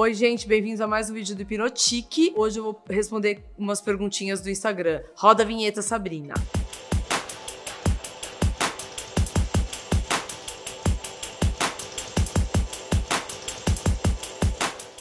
Oi, gente, bem-vindos a mais um vídeo do Hipnotique. Hoje eu vou responder umas perguntinhas do Instagram. Roda a vinheta, Sabrina.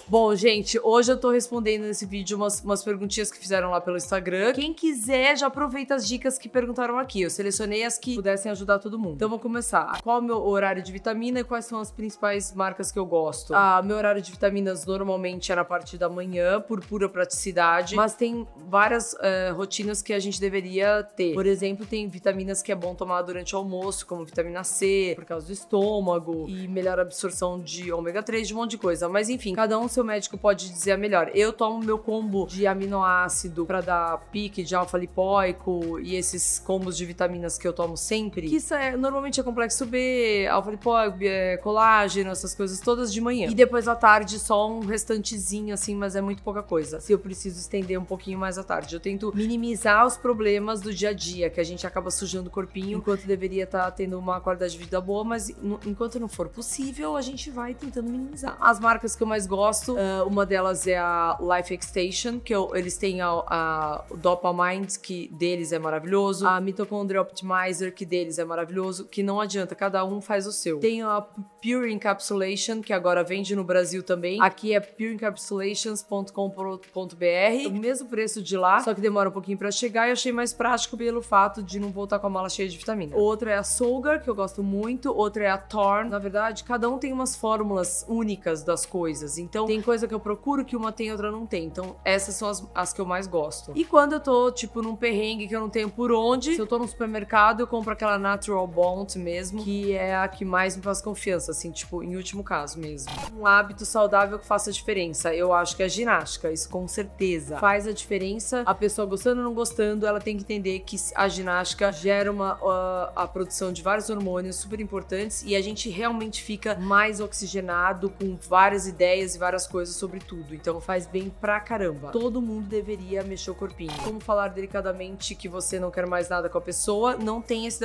Bom, gente, hoje eu tô respondendo nesse vídeo umas, umas perguntinhas que fizeram lá pelo Instagram. Quem quiser, já aproveita as dicas que perguntaram aqui. Eu selecionei as que pudessem ajudar todo mundo. Então, vou começar. Qual é o meu horário de vitamina e quais são as principais marcas que eu gosto? Ah, meu horário de vitaminas normalmente é na parte da manhã, por pura praticidade, mas tem várias uh, rotinas que a gente deveria ter. Por exemplo, tem vitaminas que é bom tomar durante o almoço, como vitamina C, por causa do estômago e melhor absorção de ômega 3, de um monte de coisa. Mas enfim, cada um seu médico pode dizer a melhor. Eu tomo meu combo de aminoácido para dar pique de alfa lipóico e esses combos de vitaminas que eu tomo sempre, que isso é, normalmente é complexo B, alfa lipóico, é, colágeno, essas coisas todas de manhã. E depois à tarde só um restantezinho assim, mas é muito pouca coisa. Se eu preciso estender um pouquinho mais à tarde, eu tento minimizar os problemas do dia a dia, que a gente acaba sujando o corpinho enquanto deveria estar tá tendo uma qualidade de vida boa, mas enquanto não for possível, a gente vai tentando minimizar. As marcas que eu mais gosto Uh, uma delas é a Life Extension, que eu, eles têm a, a, Dopamind, que deles é maravilhoso. A Mitochondria Optimizer, que deles é maravilhoso. Que não adianta, cada um faz o seu. Tem a Pure Encapsulation, que agora vende no Brasil também. Aqui é pureencapsulations.com.br. O mesmo preço de lá, só que demora um pouquinho para chegar e achei mais prático pelo fato de não voltar com a mala cheia de vitamina. Outra é a Solgar, que eu gosto muito. Outra é a Torn. Na verdade, cada um tem umas fórmulas únicas das coisas. Então, tem tem coisa que eu procuro que uma tem e outra não tem. Então, essas são as, as que eu mais gosto. E quando eu tô, tipo, num perrengue que eu não tenho por onde, se eu tô no supermercado, eu compro aquela Natural Bond mesmo, que é a que mais me faz confiança, assim, tipo, em último caso mesmo. Um hábito saudável que faça diferença. Eu acho que é a ginástica, isso com certeza faz a diferença. A pessoa gostando ou não gostando, ela tem que entender que a ginástica gera uma, a produção de vários hormônios super importantes e a gente realmente fica mais oxigenado com várias ideias e várias coisas sobre tudo, então faz bem pra caramba. Todo mundo deveria mexer o corpinho. Como falar delicadamente que você não quer mais nada com a pessoa, não tem esse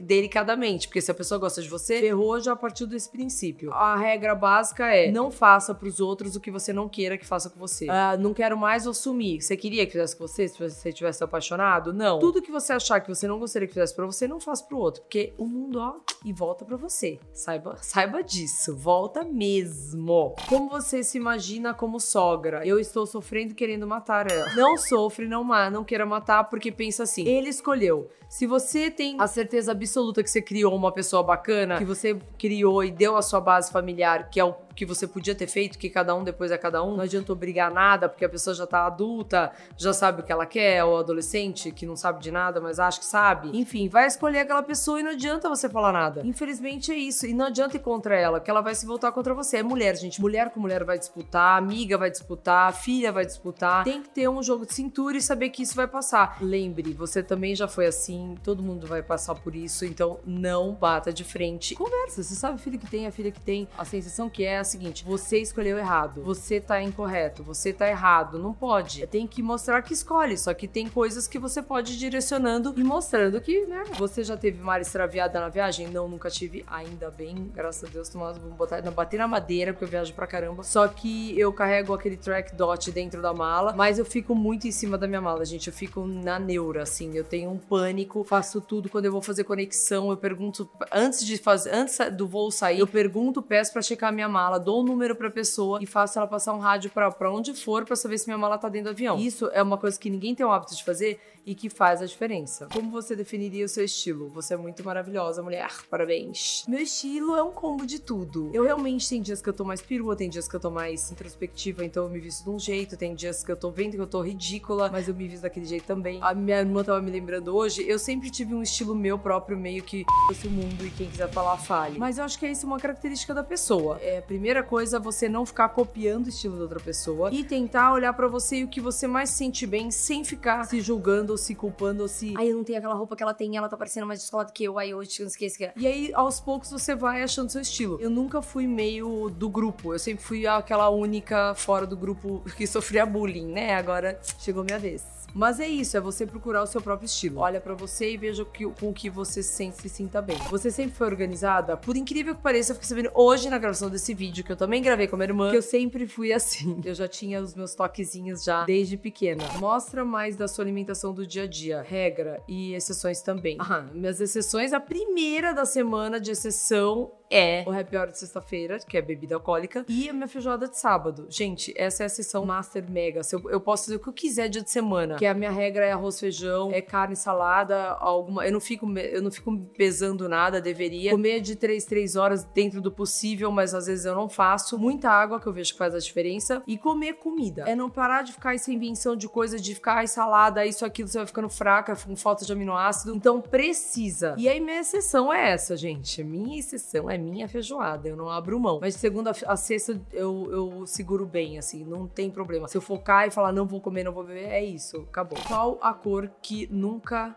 delicadamente, porque se a pessoa gosta de você, ferrou já a partir desse princípio. A regra básica é não faça pros outros o que você não queira que faça com você. Uh, não quero mais ou sumir. Você queria que fizesse com você se você tivesse apaixonado? Não. Tudo que você achar que você não gostaria que fizesse pra você, não faça pro outro, porque o mundo, ó, e volta para você. Saiba, saiba disso. Volta mesmo. Como você se imagina como sogra. Eu estou sofrendo querendo matar ela. Não sofre, não, não queira matar, porque pensa assim: ele escolheu. Se você tem a certeza absoluta que você criou uma pessoa bacana, que você criou e deu a sua base familiar, que é o que você podia ter feito, que cada um depois é cada um. Não adianta obrigar nada, porque a pessoa já tá adulta, já sabe o que ela quer, ou adolescente que não sabe de nada, mas acha que sabe. Enfim, vai escolher aquela pessoa e não adianta você falar nada. Infelizmente é isso. E não adianta ir contra ela, que ela vai se voltar contra você. É mulher, gente. Mulher com mulher vai disputar, amiga vai disputar, filha vai disputar. Tem que ter um jogo de cintura e saber que isso vai passar. Lembre, você também já foi assim, todo mundo vai passar por isso, então não bata de frente. Conversa, você sabe a filha que tem, a filha que tem. A sensação que é seguinte: você escolheu errado, você tá incorreto, você tá errado. Não pode. Tem que mostrar que escolhe. Só que tem coisas que você pode ir direcionando e mostrando que, né? Você já teve mar extraviada na viagem? Não, nunca tive. Ainda bem, graças a Deus, Tomás, vou botar, não bater na madeira, porque eu viajo pra caramba. Só que eu carrego aquele track dot dentro da mala, mas eu fico muito em cima da minha mala, gente. Eu fico na neura, assim. Eu tenho um pânico, faço tudo. Quando eu vou fazer conexão, eu pergunto, antes de fazer, antes do voo sair, eu pergunto, peço pra checar a minha mala mala, dou o um número pra pessoa e faço ela passar um rádio pra, pra onde for pra saber se minha mala tá dentro do avião. Isso é uma coisa que ninguém tem o hábito de fazer e que faz a diferença. Como você definiria o seu estilo? Você é muito maravilhosa, mulher. Parabéns. Meu estilo é um combo de tudo. Eu realmente tem dias que eu tô mais perua, tem dias que eu tô mais introspectiva, então eu me visto de um jeito, tem dias que eu tô vendo que eu tô ridícula, mas eu me visto daquele jeito também. A minha irmã tava me lembrando hoje, eu sempre tive um estilo meu próprio, meio que fosse o mundo e quem quiser falar, fale. Mas eu acho que é isso uma característica da pessoa. É, a primeira coisa, você não ficar copiando o estilo da outra pessoa e tentar olhar para você e o que você mais sente bem sem ficar se julgando se culpando, ou se. Ai, eu não tenho aquela roupa que ela tem, ela tá parecendo mais descolada que eu, ai, hoje não esqueci. E aí, aos poucos, você vai achando seu estilo. Eu nunca fui meio do grupo, eu sempre fui aquela única fora do grupo que sofria bullying, né? Agora chegou minha vez. Mas é isso, é você procurar o seu próprio estilo. Olha para você e veja que, com o que você sente, se sinta bem. Você sempre foi organizada? Por incrível que pareça, eu fiquei sabendo hoje na gravação desse vídeo, que eu também gravei com a minha irmã, que eu sempre fui assim. Eu já tinha os meus toquezinhos já desde pequena. Mostra mais da sua alimentação do dia a dia. Regra e exceções também. Ah, minhas exceções, a primeira da semana de exceção é o happy hour de sexta-feira, que é bebida alcoólica, e a minha feijoada de sábado. Gente, essa é a sessão master mega. Eu, eu posso fazer o que eu quiser dia de semana, que a minha regra é arroz, feijão, é carne, salada, alguma. Eu não fico, eu não fico pesando nada, deveria. Comer de 3, 3 horas dentro do possível, mas às vezes eu não faço. Muita água, que eu vejo que faz a diferença. E comer comida. É não parar de ficar essa invenção de coisa de ficar, ai, salada, isso, aquilo, você vai ficando fraca, com falta de aminoácido. Então precisa. E aí, minha exceção é essa, gente. Minha exceção é minha feijoada, eu não abro mão. Mas de segunda a sexta eu, eu seguro bem, assim, não tem problema. Se eu focar e falar não vou comer, não vou beber, é isso, acabou. Qual a cor que nunca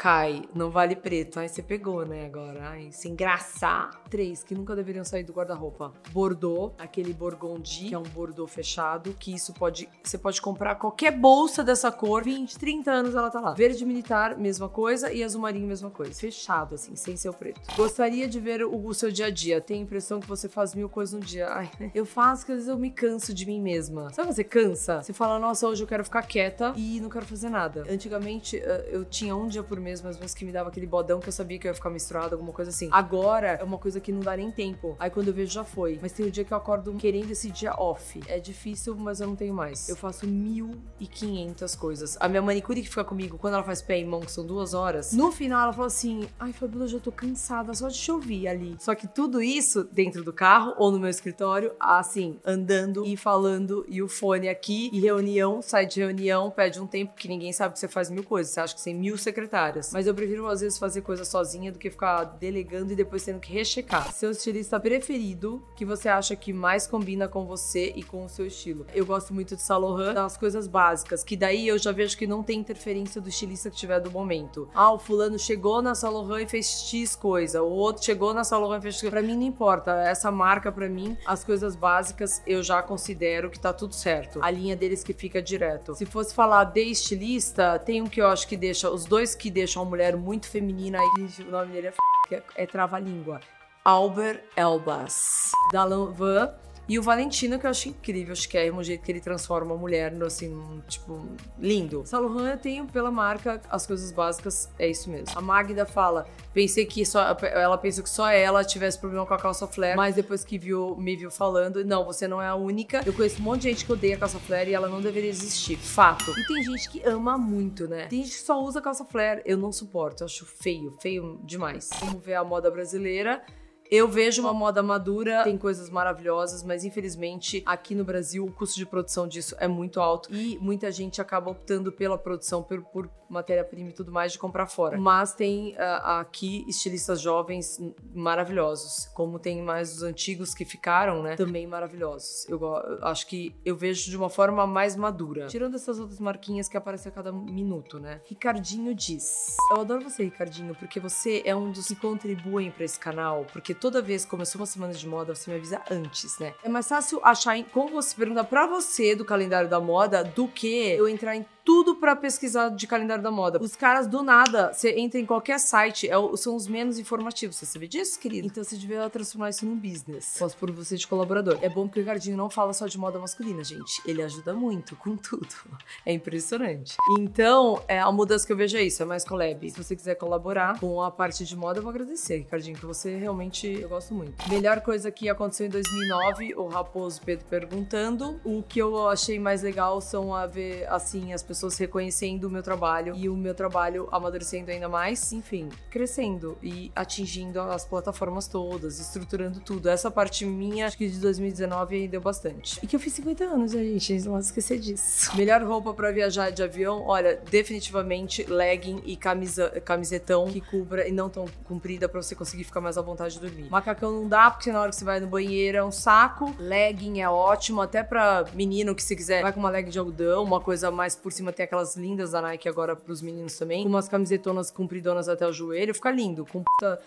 cai, não vale preto. Aí você pegou, né, agora. Ai, se engraçar. Três, que nunca deveriam sair do guarda-roupa. Bordeaux, aquele Borgondi, que é um Bordeaux fechado, que isso pode... Você pode comprar qualquer bolsa dessa cor, 20, 30 anos ela tá lá. Verde militar, mesma coisa, e azul marinho, mesma coisa. Fechado, assim, sem ser o preto. Gostaria de ver o, o seu dia a dia. Tenho a impressão que você faz mil coisas no dia. Ai, eu faço que às vezes eu me canso de mim mesma. Sabe você cansa? Você fala, nossa, hoje eu quero ficar quieta e não quero fazer nada. Antigamente, eh, eu tinha um dia por mês mesmo, às vezes que me dava aquele bodão que eu sabia que eu ia ficar misturado, alguma coisa assim. Agora é uma coisa que não dá nem tempo. Aí quando eu vejo já foi. Mas tem o um dia que eu acordo querendo esse dia off. É difícil, mas eu não tenho mais. Eu faço mil e quinhentas coisas. A minha manicure que fica comigo, quando ela faz pé e mão, que são duas horas, no final ela fala assim: Ai, Fabiola, já tô cansada só de chover ali. Só que tudo isso dentro do carro ou no meu escritório, assim, andando e falando, e o fone aqui, e reunião, sai de reunião, pede um tempo que ninguém sabe que você faz mil coisas. Você acha que tem mil secretárias. Mas eu prefiro, às vezes, fazer coisa sozinha do que ficar delegando e depois tendo que rechecar. Seu estilista preferido, que você acha que mais combina com você e com o seu estilo. Eu gosto muito de Saint Laurent, das coisas básicas, que daí eu já vejo que não tem interferência do estilista que tiver do momento. Ah, o fulano chegou na Saint e fez X coisa, o outro chegou na Saint e fez X Pra mim não importa, essa marca pra mim, as coisas básicas eu já considero que tá tudo certo. A linha deles que fica direto. Se fosse falar de estilista, tem um que eu acho que deixa, os dois que deixam uma mulher muito feminina aí, o nome dele é, é, é trava-língua. Albert Elbas, da Lanvin e o Valentino, que eu acho incrível, acho que é um jeito que ele transforma a mulher no, assim, tipo, lindo. Saint eu tenho pela marca as coisas básicas, é isso mesmo. A Magda fala, pensei que só, ela pensou que só ela tivesse problema com a calça flare, mas depois que viu, me viu falando, não, você não é a única. Eu conheço um monte de gente que odeia calça flare e ela não deveria existir. Fato. E tem gente que ama muito, né? Tem gente que só usa calça flare. Eu não suporto, eu acho feio, feio demais. Vamos ver a moda brasileira. Eu vejo uma moda madura, tem coisas maravilhosas, mas infelizmente aqui no Brasil o custo de produção disso é muito alto. E muita gente acaba optando pela produção por, por matéria-prima e tudo mais de comprar fora. Mas tem uh, aqui estilistas jovens maravilhosos, como tem mais os antigos que ficaram, né? Também maravilhosos. Eu, eu acho que eu vejo de uma forma mais madura. Tirando essas outras marquinhas que aparecem a cada minuto, né? Ricardinho diz: Eu adoro você, Ricardinho, porque você é um dos que contribuem para esse canal, porque toda vez que começou uma semana de moda, você me avisa antes, né? É mais fácil achar em, como você pergunta para você do calendário da moda do que eu entrar em tudo para pesquisar de calendário da moda. Os caras do nada, você entra em qualquer site, é, são os menos informativos. Você sabe disso, querido? Então você devia transformar isso num business. Posso por você de colaborador. É bom que o Ricardinho não fala só de moda masculina, gente. Ele ajuda muito com tudo. É impressionante. Então, é, a mudança que eu vejo é isso, é mais collab. Se você quiser colaborar com a parte de moda, eu vou agradecer, Ricardinho, que você realmente eu gosto muito. Melhor coisa que aconteceu em 2009, o Raposo Pedro perguntando. O que eu achei mais legal são a ver, assim, as pessoas reconhecendo o meu trabalho e o meu trabalho amadurecendo ainda mais, enfim, crescendo e atingindo as plataformas todas, estruturando tudo. Essa parte minha, acho que de 2019 deu bastante. E que eu fiz 50 anos, né, gente? Não posso esquecer disso. Melhor roupa para viajar de avião, olha, definitivamente legging e camisa, camisetão que cubra e não tão comprida para você conseguir ficar mais à vontade de dormir. Macacão não dá, porque na hora que você vai no banheiro é um saco. Legging é ótimo, até pra menino que se quiser vai com uma legging de algodão, uma coisa mais por cima cima tem aquelas lindas da Nike agora pros meninos também. Com umas camisetonas compridonas até o joelho. Fica lindo. Com puta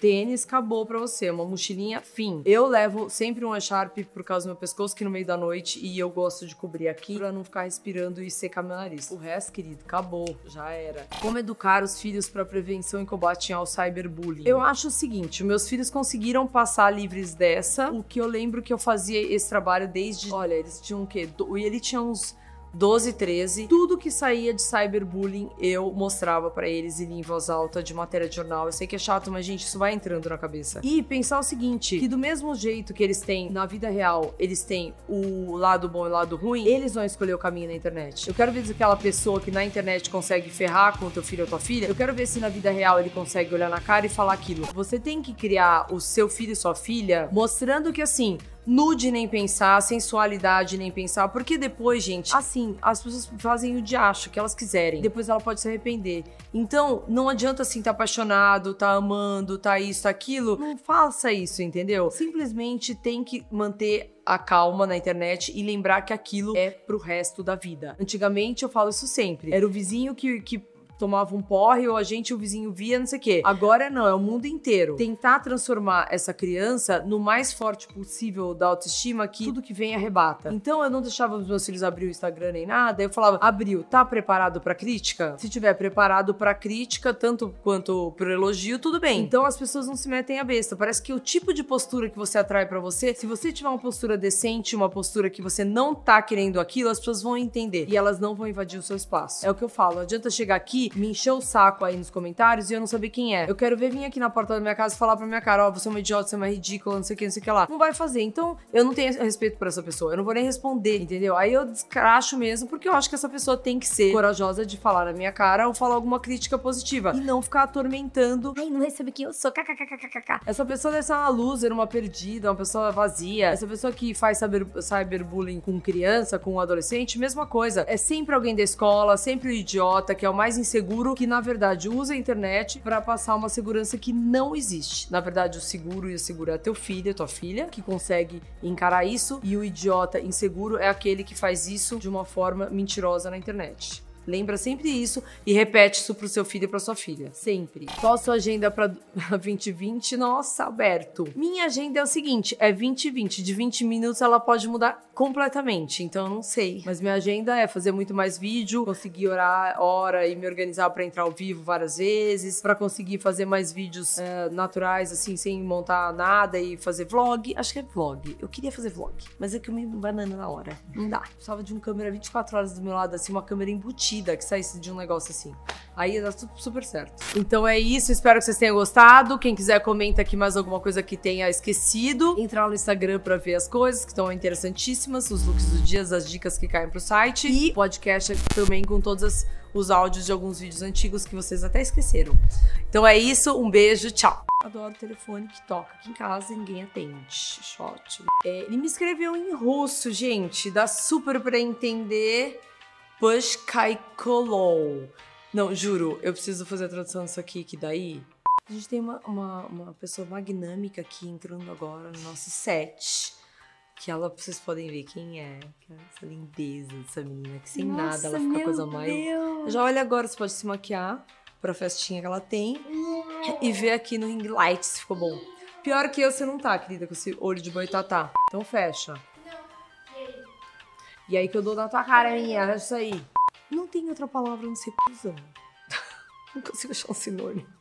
tênis, acabou pra você. Uma mochilinha, fim. Eu levo sempre um Sharp por causa do meu pescoço, que no meio da noite, e eu gosto de cobrir aqui pra não ficar respirando e secar meu nariz. O resto, querido, acabou. Já era. Como educar os filhos pra prevenção e combate ao cyberbullying? Eu acho o seguinte, meus filhos conseguiram passar livres dessa. O que eu lembro que eu fazia esse trabalho desde... Olha, eles tinham o quê? E ele tinha uns 12, 13, tudo que saía de cyberbullying eu mostrava para eles e em voz alta de matéria de jornal. Eu sei que é chato, mas gente, isso vai entrando na cabeça. E pensar o seguinte, que do mesmo jeito que eles têm na vida real, eles têm o lado bom e o lado ruim, eles vão escolher o caminho na internet. Eu quero ver se aquela pessoa que na internet consegue ferrar com teu filho ou tua filha, eu quero ver se na vida real ele consegue olhar na cara e falar aquilo. Você tem que criar o seu filho e sua filha mostrando que assim, nude nem pensar, sensualidade nem pensar, porque depois, gente, assim, as pessoas fazem o de acho que elas quiserem. Depois ela pode se arrepender. Então, não adianta assim tá apaixonado, tá amando, tá isso, tá aquilo. Não faça isso, entendeu? Simplesmente tem que manter a calma na internet e lembrar que aquilo é pro resto da vida. Antigamente eu falo isso sempre. Era o vizinho que, que tomava um porre ou a gente, o vizinho via, não sei o quê. Agora não, é o mundo inteiro. Tentar transformar essa criança no mais forte possível da autoestima que tudo que vem arrebata. Então eu não deixava os meus filhos abrir o Instagram nem nada, eu falava: "Abriu, tá preparado para crítica? Se tiver preparado para crítica, tanto quanto pro elogio, tudo bem". Então as pessoas não se metem a besta. Parece que o tipo de postura que você atrai para você, se você tiver uma postura decente, uma postura que você não tá querendo aquilo, as pessoas vão entender e elas não vão invadir o seu espaço. É o que eu falo, não adianta chegar aqui me encheu o saco aí nos comentários e eu não saber quem é. Eu quero ver vir aqui na porta da minha casa e falar pra minha cara, ó, oh, você é uma idiota, você é uma ridícula, não sei o que, não sei o que lá. Não vai fazer. Então, eu não tenho respeito por essa pessoa. Eu não vou nem responder, entendeu? Aí eu descracho mesmo, porque eu acho que essa pessoa tem que ser corajosa de falar na minha cara ou falar alguma crítica positiva. E não ficar atormentando. Ai, não recebe quem eu sou. KKKKKK. Essa pessoa deve ser uma loser, uma perdida, uma pessoa vazia. Essa pessoa que faz cyber, cyberbullying com criança, com adolescente, mesma coisa. É sempre alguém da escola, sempre o idiota, que é o mais inseguro seguro que, na verdade, usa a internet para passar uma segurança que não existe. Na verdade, o seguro e o seguro é teu filho, tua filha, que consegue encarar isso, e o idiota inseguro é aquele que faz isso de uma forma mentirosa na internet. Lembra sempre isso e repete isso pro seu filho e pra sua filha. Sempre. Qual a sua agenda pra 2020? Nossa, Alberto. Minha agenda é o seguinte: é 2020. De 20 minutos ela pode mudar completamente. Então eu não sei. Mas minha agenda é fazer muito mais vídeo, conseguir orar hora e me organizar para entrar ao vivo várias vezes, para conseguir fazer mais vídeos é, naturais, assim, sem montar nada e fazer vlog. Acho que é vlog. Eu queria fazer vlog, mas é que eu me banana na hora. Não dá. Precisava de uma câmera 24 horas do meu lado, assim, uma câmera embutida que saísse de um negócio assim. Aí ia dar tudo super certo. Então é isso, espero que vocês tenham gostado. Quem quiser, comenta aqui mais alguma coisa que tenha esquecido. Entrar no Instagram para ver as coisas que estão interessantíssimas, os looks do dia, as dicas que caem pro site. E podcast também com todos as, os áudios de alguns vídeos antigos que vocês até esqueceram. Então é isso, um beijo, tchau. Adoro o telefone que toca aqui em casa e ninguém atende. Shot. É, ele me escreveu em russo, gente. Dá super pra entender. Pushkaikolou. Não, juro, eu preciso fazer a tradução disso aqui, que daí. A gente tem uma, uma, uma pessoa magnâmica aqui entrando agora no nosso set. Que ela, vocês podem ver quem é. É essa lindeza dessa menina, que sem Nossa, nada ela fica a coisa mais. Deus. Já olha agora, você pode se maquiar pra festinha que ela tem. E ver aqui no ring light se ficou bom. Pior que eu, você não tá, querida, com esse olho de boitatá. Então fecha. E aí que eu dou na tua cara, minha, é isso aí. Não tem outra palavra não ser cuzão. não consigo achar um sinônimo.